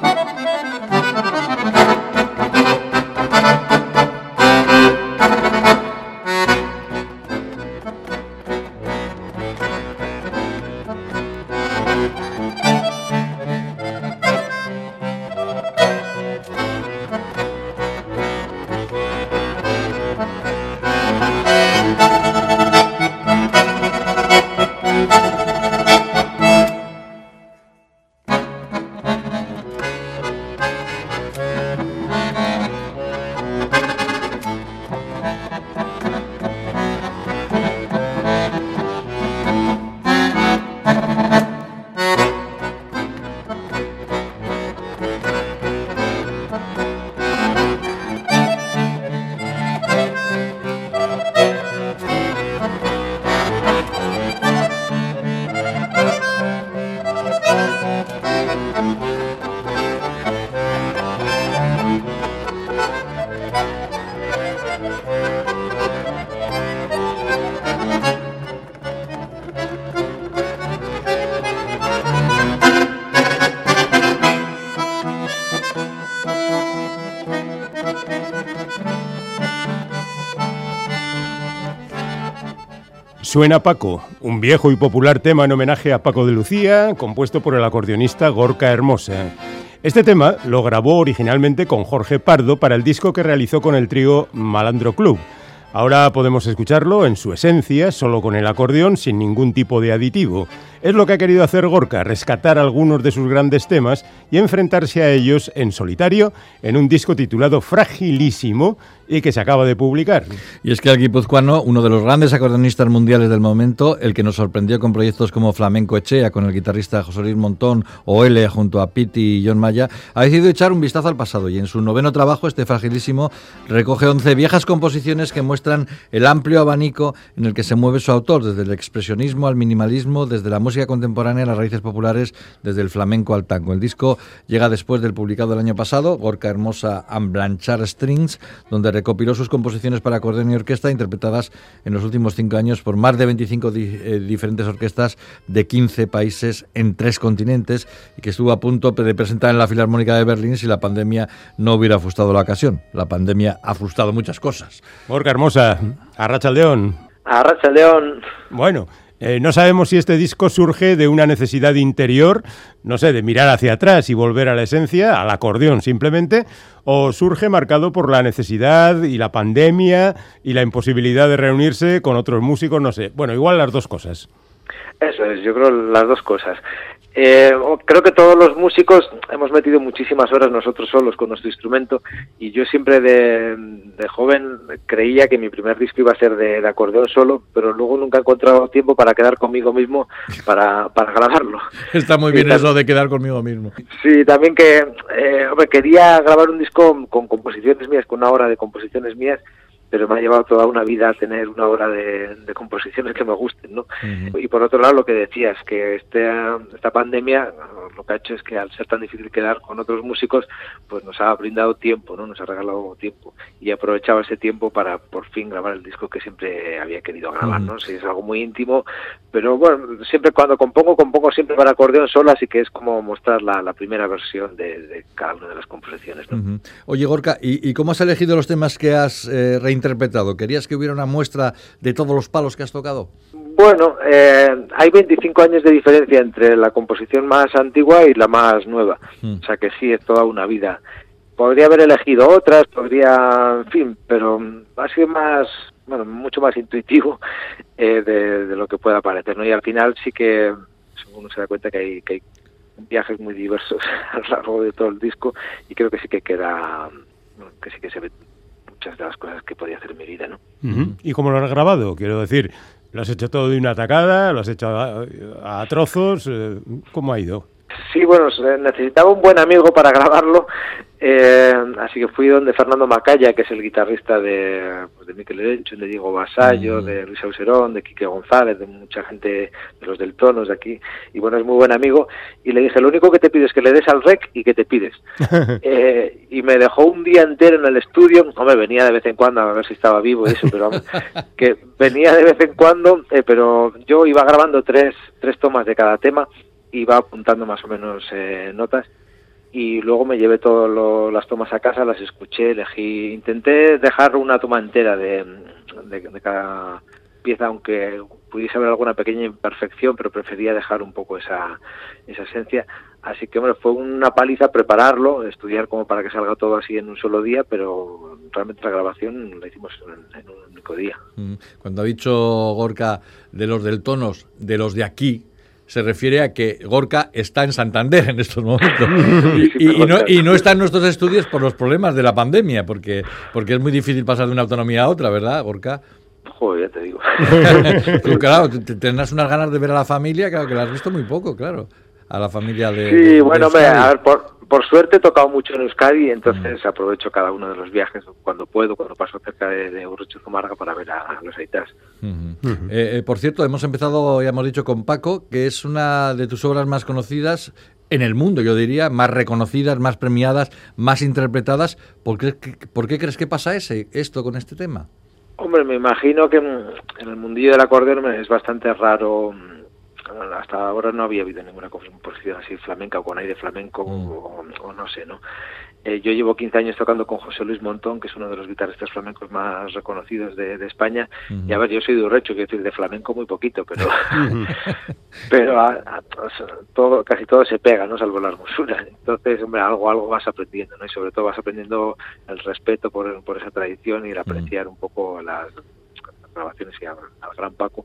Música Suena Paco, un viejo y popular tema en homenaje a Paco de Lucía, compuesto por el acordeonista Gorka Hermosa. Este tema lo grabó originalmente con Jorge Pardo para el disco que realizó con el trío Malandro Club. Ahora podemos escucharlo en su esencia, solo con el acordeón, sin ningún tipo de aditivo. Es lo que ha querido hacer Gorka, rescatar algunos de sus grandes temas y enfrentarse a ellos en solitario en un disco titulado Fragilísimo, y que se acaba de publicar. Y es que el guipuzcoano, uno de los grandes acordeonistas mundiales del momento, el que nos sorprendió con proyectos como Flamenco Echea, con el guitarrista José Luis Montón, o L junto a Piti y John Maya, ha decidido echar un vistazo al pasado y en su noveno trabajo, este fragilísimo, recoge 11 viejas composiciones que muestran el amplio abanico en el que se mueve su autor, desde el expresionismo al minimalismo, desde la música contemporánea a las raíces populares, desde el flamenco al tango. El disco llega después del publicado el año pasado, Gorka Hermosa and Blanchard Strings, donde recopiló sus composiciones para acordeón y orquesta interpretadas en los últimos cinco años por más de 25 eh, diferentes orquestas de 15 países en tres continentes y que estuvo a punto de presentar en la Filarmónica de Berlín si la pandemia no hubiera frustrado la ocasión. La pandemia ha frustrado muchas cosas. Orca Hermosa, Arracha León. Arracha León. Bueno, eh, no sabemos si este disco surge de una necesidad interior, no sé, de mirar hacia atrás y volver a la esencia, al acordeón simplemente, o surge marcado por la necesidad y la pandemia y la imposibilidad de reunirse con otros músicos, no sé. Bueno, igual las dos cosas. Eso es, yo creo las dos cosas. Eh, creo que todos los músicos hemos metido muchísimas horas nosotros solos con nuestro instrumento y yo siempre de, joven creía que mi primer disco iba a ser de, acordeón solo, pero luego nunca he encontrado tiempo para quedar conmigo mismo para, para grabarlo. Está muy bien eso de quedar conmigo mismo. Sí, también que eh, quería grabar un disco con composiciones mías, con una hora de composiciones mías pero me ha llevado toda una vida a tener una hora de, composiciones que me gusten, ¿no? Y por otro lado, lo que decías, que este, esta pandemia lo que ha hecho es que al ser tan difícil quedar con otros músicos, pues nos ha brindado tiempo, ¿no? Nos ha regalado tiempo y he aprovechado ese tiempo para por fin grabar el disco que siempre había querido grabar, ¿no? Sí, es algo muy íntimo, pero bueno, siempre cuando compongo, compongo siempre para acordeón solo, así que es como mostrar la, primera versión de, cada una de las composiciones, ¿no? Oye, Gorka, ¿y, cómo has elegido los temas que has eh, interpretado? ¿Querías que hubiera una muestra de todos los palos que has tocado? Bueno, eh, hay 25 años de diferencia entre la composición más antigua y la más nueva. Hmm. O sea que sí, es toda una vida. Podría haber elegido otras, podría, en fin, pero ha sido más, bueno, mucho más intuitivo eh, de, lo que pueda parecer, ¿no? Y al final sí que uno se da cuenta que hay, que hay viajes muy diversos a lo largo de todo el disco y creo que sí que queda, que sí que se ve muchas de las cosas que podía hacer mi vida, ¿no? ¿Y cómo lo has grabado? Quiero decir, ¿lo has hecho todo de una atacada? ¿Lo has hecho a, trozos? Eh, ¿Cómo ha ido? Sí, bueno, necesitaba un buen amigo para grabarlo eh, así que fui donde Fernando Macaya, que es el guitarrista de, pues, de Miquel Erencho, de Diego Basallo, mm. de Luis Auserón, de Quique González, de mucha gente de los del Tonos de aquí, y bueno, es muy buen amigo, y le dije, lo único que te pido es que le des al rec y que te pides. eh, y me dejó un día entero en el estudio, hombre, venía de vez en cuando a ver si estaba vivo y eso, pero que venía de vez en cuando, eh, pero yo iba grabando tres, tres tomas de cada tema, iba apuntando más o menos eh, notas, y luego me llevé todas las tomas a casa, las escuché, elegí, intenté dejar una toma entera de, de, cada pieza, aunque pudiese haber alguna pequeña imperfección, pero prefería dejar un poco esa, esa esencia. Así que bueno, fue una paliza prepararlo, estudiar como para que salga todo así en un solo día, pero realmente la grabación la hicimos en, un único día. Mm. Cuando ha dicho Gorka de los del tonos, de los de aquí, se refiere a que Gorka está en Santander en estos momentos y, no, y, no, está en nuestros estudios por los problemas de la pandemia, porque, porque es muy difícil pasar de una autonomía a otra, ¿verdad, Gorka? Joder, ya te digo. claro, tendrás unas ganas de ver a la familia, claro, que la has visto muy poco, claro, a la familia de... Sí, bueno, a ver, por, por suerte he tocado mucho en Euskadi, entonces aprovecho cada uno de los viajes cuando puedo, cuando paso cerca de, de Zumarga para ver a, los aitas. Eh, eh, por cierto, hemos empezado, ya hemos dicho, con Paco, que es una de tus obras más conocidas en el mundo, yo diría, más reconocidas, más premiadas, más interpretadas. ¿Por qué, por qué crees que pasa ese, esto con este tema? Hombre, me imagino que en el mundillo del acordeón es bastante raro hasta ahora no había habido ninguna composición así flamenca o con aire flamenco mm. o, no sé, ¿no? Eh, yo llevo 15 años tocando con José Luis Montón, que es uno de los guitarristas flamencos más reconocidos de, España. Y a ver, yo soy de Urrecho, quiero decir, de flamenco muy poquito, pero pero todo, casi todo se pega, ¿no? Salvo la hermosura. Entonces, hombre, algo, algo vas aprendiendo, ¿no? Y sobre todo vas aprendiendo el respeto por, por esa tradición y el apreciar un poco las grabaciones y al gran Paco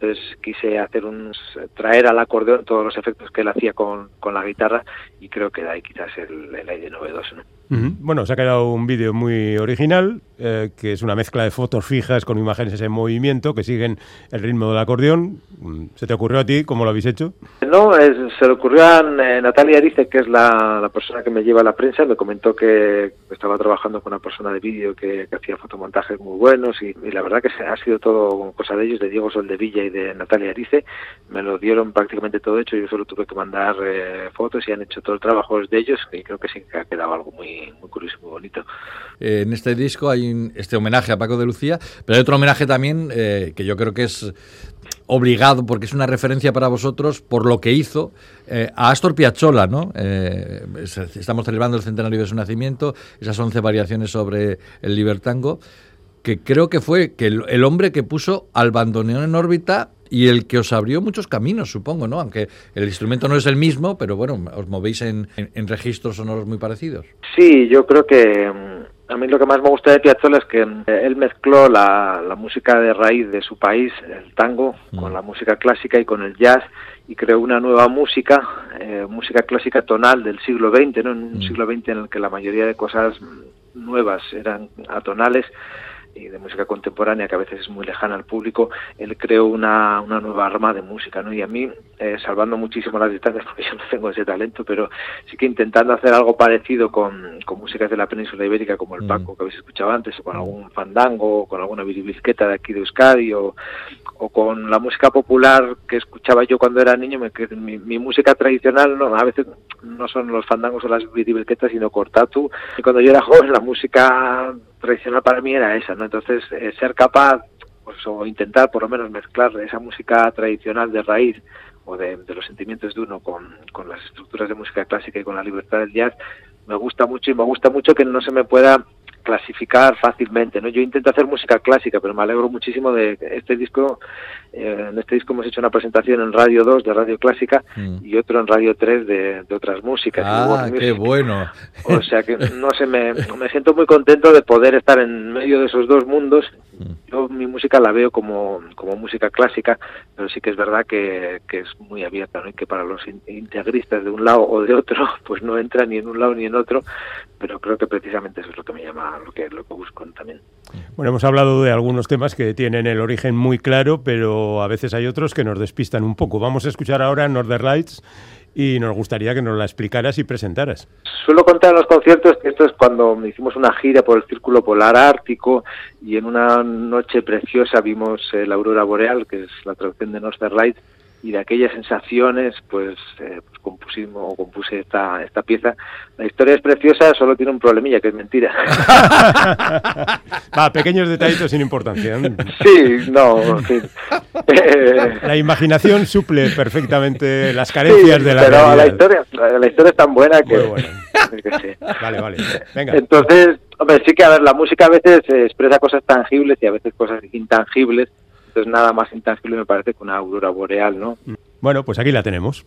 entonces quise hacer un traer al acordeón todos los efectos que él hacía con, con la guitarra y creo que de ahí quizás el, el aire novedoso. ¿no? Bueno, se ha quedado un vídeo muy original, eh, que es una mezcla de fotos fijas con imágenes en movimiento que siguen el ritmo del acordeón. Mm, ¿Se te ocurrió a ti? ¿Cómo lo habéis hecho? No, se le ocurrió a eh, Natalia Arice, que es la, persona que me lleva a la prensa. Me comentó que estaba trabajando con una persona de vídeo que, hacía fotomontajes muy buenos y, la verdad que ha sido todo cosa de ellos, de Diego Soldevilla y de Natalia Arice. Me lo dieron prácticamente todo hecho. Yo solo tuve que mandar eh, fotos y han hecho todo el trabajo de ellos y creo que sí que ha quedado algo muy muy, curioso, muy bonito. Eh, en este disco hay este homenaje a Paco de Lucía, pero hay otro homenaje también eh, que yo creo que es obligado, porque es una referencia para vosotros por lo que hizo a Astor Piazzolla, ¿no? estamos celebrando el centenario de su nacimiento, esas 11 variaciones sobre el libertango, que creo que fue que el, hombre que puso al bandoneón en órbita y el que os abrió muchos caminos, supongo, ¿no? Aunque el instrumento no es el mismo, pero bueno, os movéis en, registros sonoros muy parecidos. Sí, yo creo que mm, a mí lo que más me gusta de Piazzolla es que mm, él mezcló la, música de raíz de su país, el tango, con mm. la música clásica y con el jazz y creó una nueva música, eh, música clásica tonal del siglo XX, ¿no? En un siglo XX en el que la mayoría de cosas nuevas eran atonales y de música contemporánea que a veces es muy lejana al público, él creó una, una nueva arma de música, ¿no? Y a mí, eh, salvando muchísimo las distancias, porque yo no tengo ese talento, pero sí que intentando hacer algo parecido con, con músicas de la península ibérica, como el mm. Paco que habéis escuchado antes, o con algún fandango, o con alguna biribisqueta de aquí de Euskadi, o, o con la música popular que escuchaba yo cuando era niño, me, mi, mi, música tradicional no, a veces no son los fandangos o las biribisquetas, sino cortatu. Y cuando yo era joven, la música tradicional para mí era esa, ¿no? Entonces, eh, ser capaz, pues, o intentar por lo menos mezclar esa música tradicional de raíz o de, los sentimientos de uno con, con las estructuras de música clásica y con la libertad del jazz, me gusta mucho y me gusta mucho que no se me pueda clasificar fácilmente, ¿no? Yo intento hacer música clásica, pero me alegro muchísimo de este disco, eh, en este disco hemos hecho una presentación en Radio 2 de Radio Clásica mm. y otro en Radio 3 de, otras músicas. Ah, qué bueno. O sea que, no sé, me, me siento muy contento de poder estar en medio de esos dos mundos Mm. Yo mi música la veo como, como música clásica, pero sí que es verdad que, que es muy abierta, ¿no? y que para los integristas de un lado o de otro, pues no entra ni en un lado ni en otro, pero creo que precisamente eso es lo que me llama, lo que, lo que busco también. Bueno, hemos hablado de algunos temas que tienen el origen muy claro, pero a veces hay otros que nos despistan un poco. Vamos a escuchar ahora Northern Lights y nos gustaría que nos la explicaras y presentaras. Suelo contar en los conciertos que esto es cuando hicimos una gira por el Círculo Polar Ártico y en una noche preciosa vimos eh, la aurora boreal, que es la traducción de Northern Lights, y de aquellas sensaciones, pues, eh, pues compusimos o compuse esta, esta pieza. La historia es preciosa, solo tiene un problemilla, que es mentira. Va, pequeños detallitos sin importancia. Sí, no, en fin. La imaginación suple perfectamente las carencias de la pero La historia, la, historia es tan buena que... Vale, vale. Venga. Entonces, hombre, sí que, a ver, la música a veces expresa cosas tangibles y a veces cosas intangibles nada más intangible me parece que una aurora boreal, ¿no? Bueno, pues aquí la tenemos.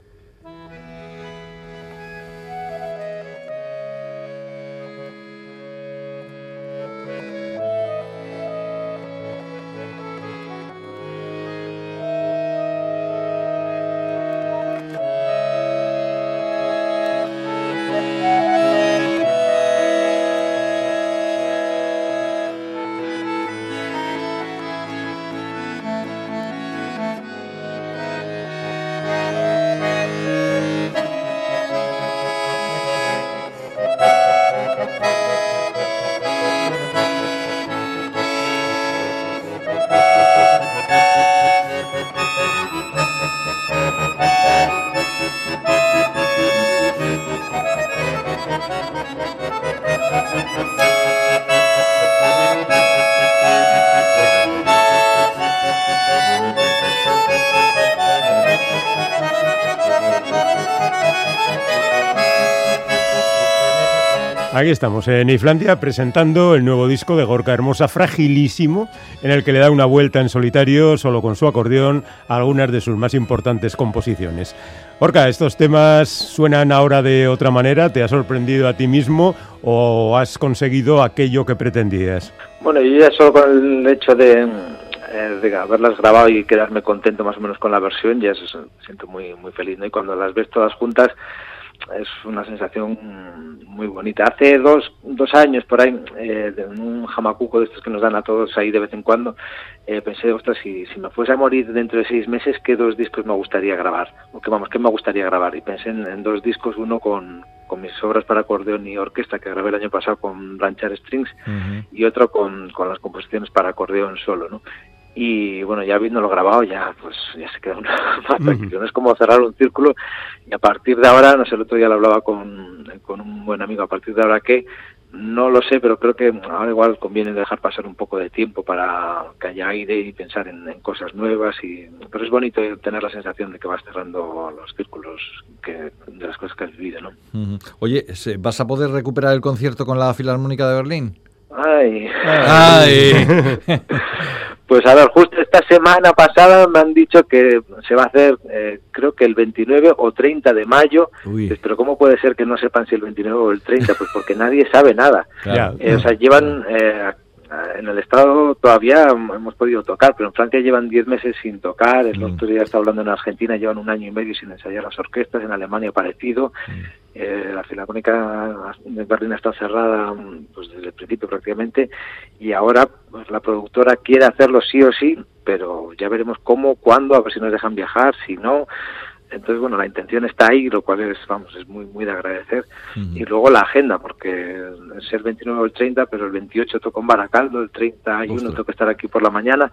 Aquí estamos, en Islandia, presentando el nuevo disco de Gorka Hermosa, Fragilísimo, en el que le da una vuelta en solitario, solo con su acordeón, a algunas de sus más importantes composiciones. Gorka, ¿estos temas suenan ahora de otra manera? ¿Te ha sorprendido a ti mismo o has conseguido aquello que pretendías? Bueno, yo ya solo con el hecho de, eh, haberlas grabado y quedarme contento más o menos con la versión, ya se, siento muy, muy feliz, ¿no? Y cuando las ves todas juntas es una sensación muy bonita. Hace dos, dos años por ahí, eh, en un jamacuco de estos que nos dan a todos ahí de vez en cuando, eh, pensé, ostras, si, si me fuese a morir dentro de seis meses, ¿qué dos discos me gustaría grabar? O que vamos, ¿qué me gustaría grabar? Y pensé en, dos discos, uno con, con, mis obras para acordeón y orquesta que grabé el año pasado con Blanchard Strings y otro con, con las composiciones para acordeón solo, ¿no? Y bueno ya habiéndolo grabado ya pues ya se queda una más es como cerrar un círculo y a partir de ahora no sé el otro día lo hablaba con, con un buen amigo a partir de ahora que no lo sé pero creo que ahora igual conviene dejar pasar un poco de tiempo para que haya aire y pensar en, cosas nuevas y pero es bonito tener la sensación de que vas cerrando los círculos que de las cosas que has vivido no oye vas a poder recuperar el concierto con la filarmónica de Berlín ay, ay. Pues a ver, justo esta semana pasada me han dicho que se va a hacer, eh, creo que el 29 o 30 de mayo. Pues, pero ¿cómo puede ser que no sepan si el 29 o el 30? Pues porque nadie sabe nada. Eh, o sea, llevan eh, en el Estado todavía hemos podido tocar, pero en Francia llevan 10 meses sin tocar, el mm. otro día está hablando en Argentina, llevan un año y medio sin ensayar las orquestas, en Alemania parecido, mm. eh, la Filarmónica de Berlín está cerrada pues, desde el principio prácticamente, y ahora pues, la productora quiere hacerlo sí o sí, pero ya veremos cómo, cuándo, a ver si nos dejan viajar, si no, entonces, bueno, la intención está ahí, lo cual es, vamos, es muy, muy de agradecer. Y luego la agenda, porque es el 29 o el 30, pero el 28 toco en Baracaldo, el 31 tengo que estar aquí por la mañana.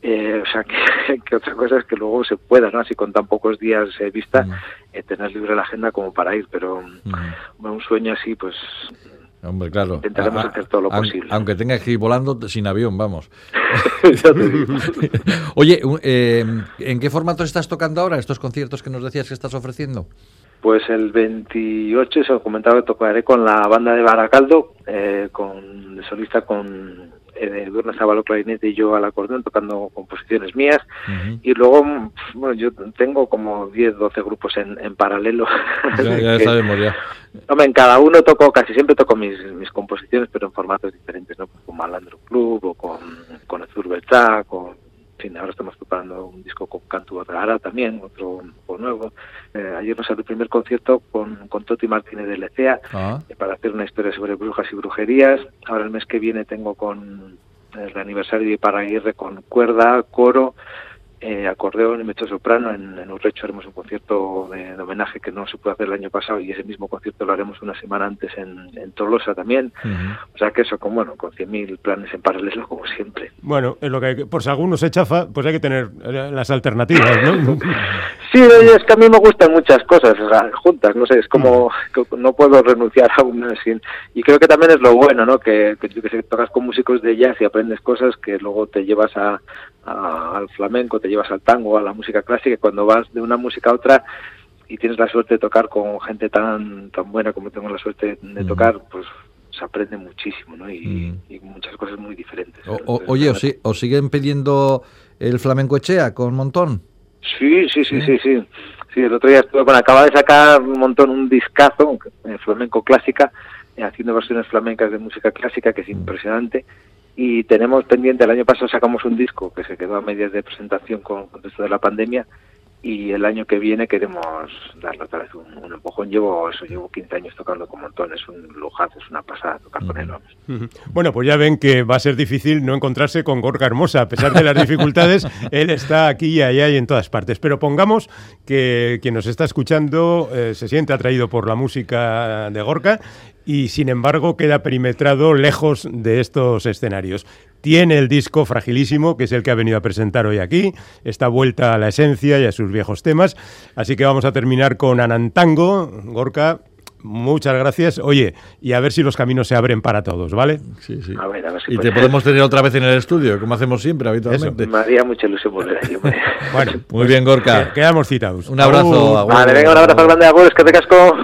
Eh, o sea, que, otra cosa es que luego se pueda, ¿no? Así con tan pocos días eh, vista, eh, tener libre la agenda como para ir, pero un sueño así, pues Hombre, claro. Intentaremos hacer todo lo posible. Aunque tengas que ir volando sin avión, vamos. Oye, eh, ¿en qué formato estás tocando ahora estos conciertos que nos decías que estás ofreciendo? Pues el 28, se os comentaba que tocaré con la banda de Baracaldo, eh, con de solista con eh, Durna Sábalo clarinete y yo al acordeón tocando composiciones mías. Y luego bueno yo tengo como 10 12 grupos en, en paralelo. Ya, sabemos ya. Hombre, en cada uno toco casi siempre toco mis, mis composiciones pero en formatos diferentes no con Malandro Club o con con Azur con fin, ahora estamos preparando un disco con Cantu Ara también, otro, nuevo. Eh, ayer nos salió el primer concierto con, con Toti Martínez de Lecea ah. eh, para hacer una historia sobre brujas y brujerías. Ahora el mes que viene tengo con el aniversario de Paraguirre con cuerda, coro, eh, acordeón y mezzo soprano. En, en Urrecho haremos un concierto de, homenaje que no se pudo hacer el año pasado y ese mismo concierto lo haremos una semana antes en, en Tolosa también. O sea que eso, con, bueno, con 100.000 planes en paralelo como siempre. Bueno, es lo que hay por si alguno se chafa, pues hay que tener eh, las alternativas, ¿no? Sí, es que a mí me gustan muchas cosas juntas, no sé, es como mm. no puedo renunciar a una sin... Y creo que también es lo bueno, ¿no? Que, que, que tocas con músicos de jazz y aprendes cosas que luego te llevas a, al flamenco, te llevas al tango, a la música clásica, y cuando vas de una música a otra y tienes la suerte de tocar con gente tan tan buena como tengo la suerte de mm. tocar, pues se aprende muchísimo, ¿no? Y, mm. muchas cosas muy diferentes. oye, ¿os, siguen pidiendo el flamenco Echea con Montón? Sí, sí, sí, sí, sí. Sí, el otro día estuve, bueno, acaba de sacar un montón, un discazo, en flamenco clásica, eh, haciendo versiones flamencas de música clásica, que es impresionante. Y tenemos pendiente, el año pasado sacamos un disco que se quedó a medias de presentación con, con esto de la pandemia, y el año que viene queremos darle otra vez un, empujón. Llevo eso, llevo 15 años tocando con Montón, es un lujazo, es una pasada tocar con él. Bueno, pues ya ven que va a ser difícil no encontrarse con Gorka Hermosa, a pesar de las dificultades, él está aquí y allá y en todas partes. Pero pongamos que quien nos está escuchando eh, se siente atraído por la música de Gorka y sin embargo queda perimetrado lejos de estos escenarios. Tiene el disco fragilísimo, que es el que ha venido a presentar hoy aquí, está vuelta a la esencia y a sus viejos temas, así que vamos a terminar con Anantango, Gorka. Muchas gracias. Oye, y a ver si los caminos se abren para todos, ¿vale? Sí, sí. y te podemos tener otra vez en el estudio, como hacemos siempre habitualmente. Me haría mucha ilusión volver ahí. bueno, muy bien, Gorka. Quedamos citados. Un abrazo. vale, venga, un abrazo grande a es que te casco.